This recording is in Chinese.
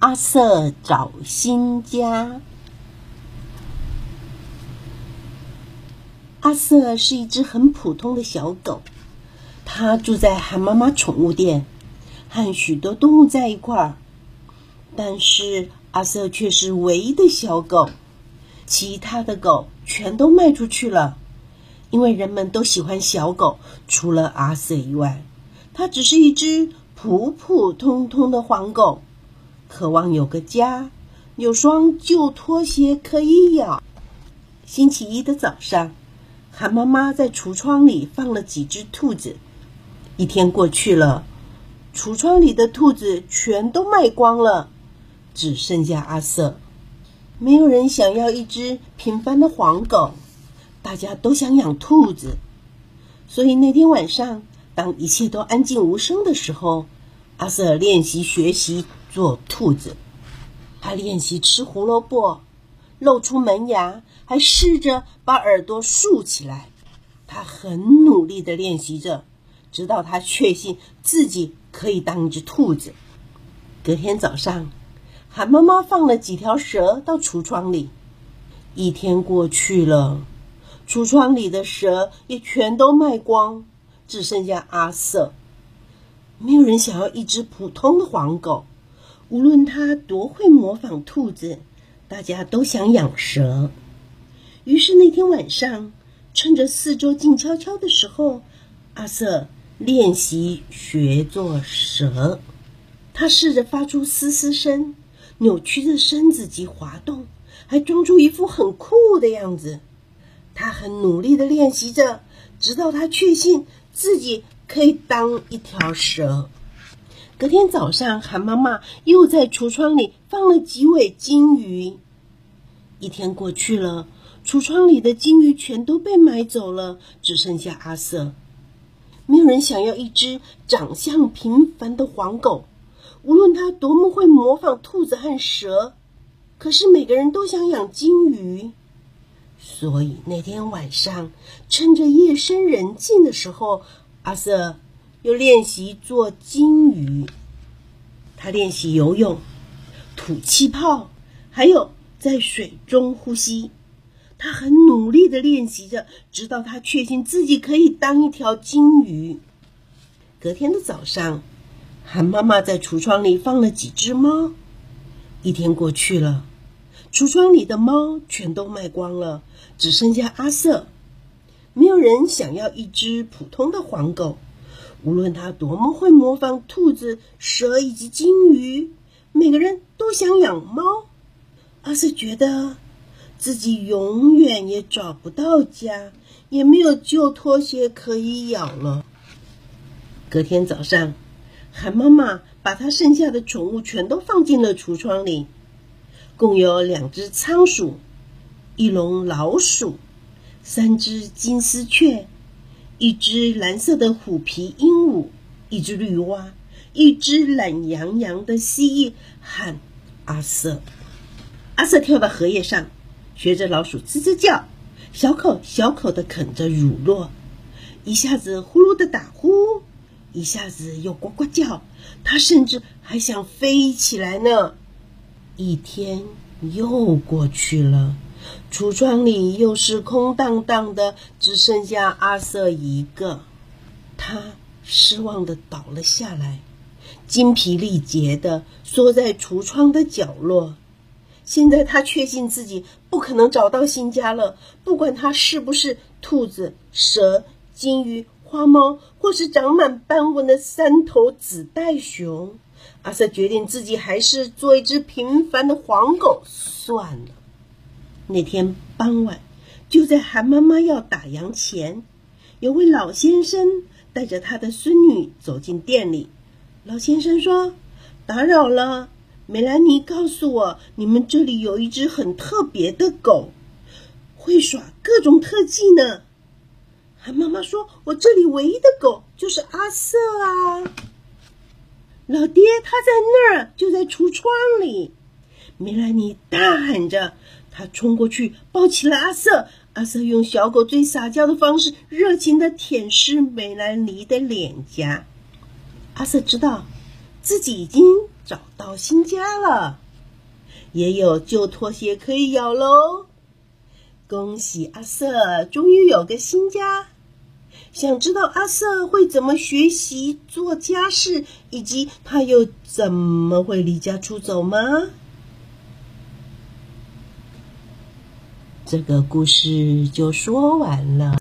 阿瑟找新家。阿瑟是一只很普通的小狗，它住在韩妈妈宠物店，和许多动物在一块儿。但是阿瑟却是唯一的小狗，其他的狗全都卖出去了，因为人们都喜欢小狗，除了阿瑟以外，它只是一只普普通通的黄狗。渴望有个家，有双旧拖鞋可以咬。星期一的早上，韩妈妈在橱窗里放了几只兔子。一天过去了，橱窗里的兔子全都卖光了，只剩下阿瑟。没有人想要一只平凡的黄狗，大家都想养兔子。所以那天晚上，当一切都安静无声的时候，阿瑟练习学习。做兔子，他练习吃胡萝卜，露出门牙，还试着把耳朵竖起来。他很努力的练习着，直到他确信自己可以当一只兔子。隔天早上，韩妈妈放了几条蛇到橱窗里。一天过去了，橱窗里的蛇也全都卖光，只剩下阿瑟。没有人想要一只普通的黄狗。无论他多会模仿兔子，大家都想养蛇。于是那天晚上，趁着四周静悄悄的时候，阿瑟练习学做蛇。他试着发出嘶嘶声，扭曲着身子及滑动，还装出一副很酷的样子。他很努力的练习着，直到他确信自己可以当一条蛇。隔天早上，韩妈妈又在橱窗里放了几尾金鱼。一天过去了，橱窗里的金鱼全都被买走了，只剩下阿瑟。没有人想要一只长相平凡的黄狗，无论它多么会模仿兔子和蛇。可是每个人都想养金鱼，所以那天晚上，趁着夜深人静的时候，阿瑟。又练习做金鱼，他练习游泳、吐气泡，还有在水中呼吸。他很努力的练习着，直到他确信自己可以当一条金鱼。隔天的早上，韩妈妈在橱窗里放了几只猫。一天过去了，橱窗里的猫全都卖光了，只剩下阿瑟。没有人想要一只普通的黄狗。无论他多么会模仿兔子、蛇以及金鱼，每个人都想养猫。阿瑟觉得自己永远也找不到家，也没有旧拖鞋可以咬了。隔天早上，韩妈妈把她剩下的宠物全都放进了橱窗里，共有两只仓鼠、一笼老鼠、三只金丝雀。一只蓝色的虎皮鹦，一只绿蛙，一只懒洋洋的蜥蜴，喊阿瑟。阿瑟跳到荷叶上，学着老鼠吱吱叫，小口小口的啃着乳酪，一下子呼噜的打呼，一下子又呱呱叫。他甚至还想飞起来呢。一天又过去了。橱窗里又是空荡荡的，只剩下阿瑟一个。他失望的倒了下来，精疲力竭的缩在橱窗的角落。现在他确信自己不可能找到新家了，不管他是不是兔子、蛇、金鱼、花猫，或是长满斑纹的三头紫袋熊。阿瑟决定自己还是做一只平凡的黄狗算了。那天傍晚，就在韩妈妈要打烊前，有位老先生带着他的孙女走进店里。老先生说：“打扰了，梅兰妮告诉我，你们这里有一只很特别的狗，会耍各种特技呢。”韩妈妈说：“我这里唯一的狗就是阿瑟啊。”老爹他在那儿，就在橱窗里。梅兰妮大喊着。他冲过去抱起了阿瑟，阿瑟用小狗最撒娇的方式，热情的舔舐美兰妮的脸颊。阿瑟知道自己已经找到新家了，也有旧拖鞋可以咬喽。恭喜阿瑟，终于有个新家。想知道阿瑟会怎么学习做家事，以及他又怎么会离家出走吗？这个故事就说完了。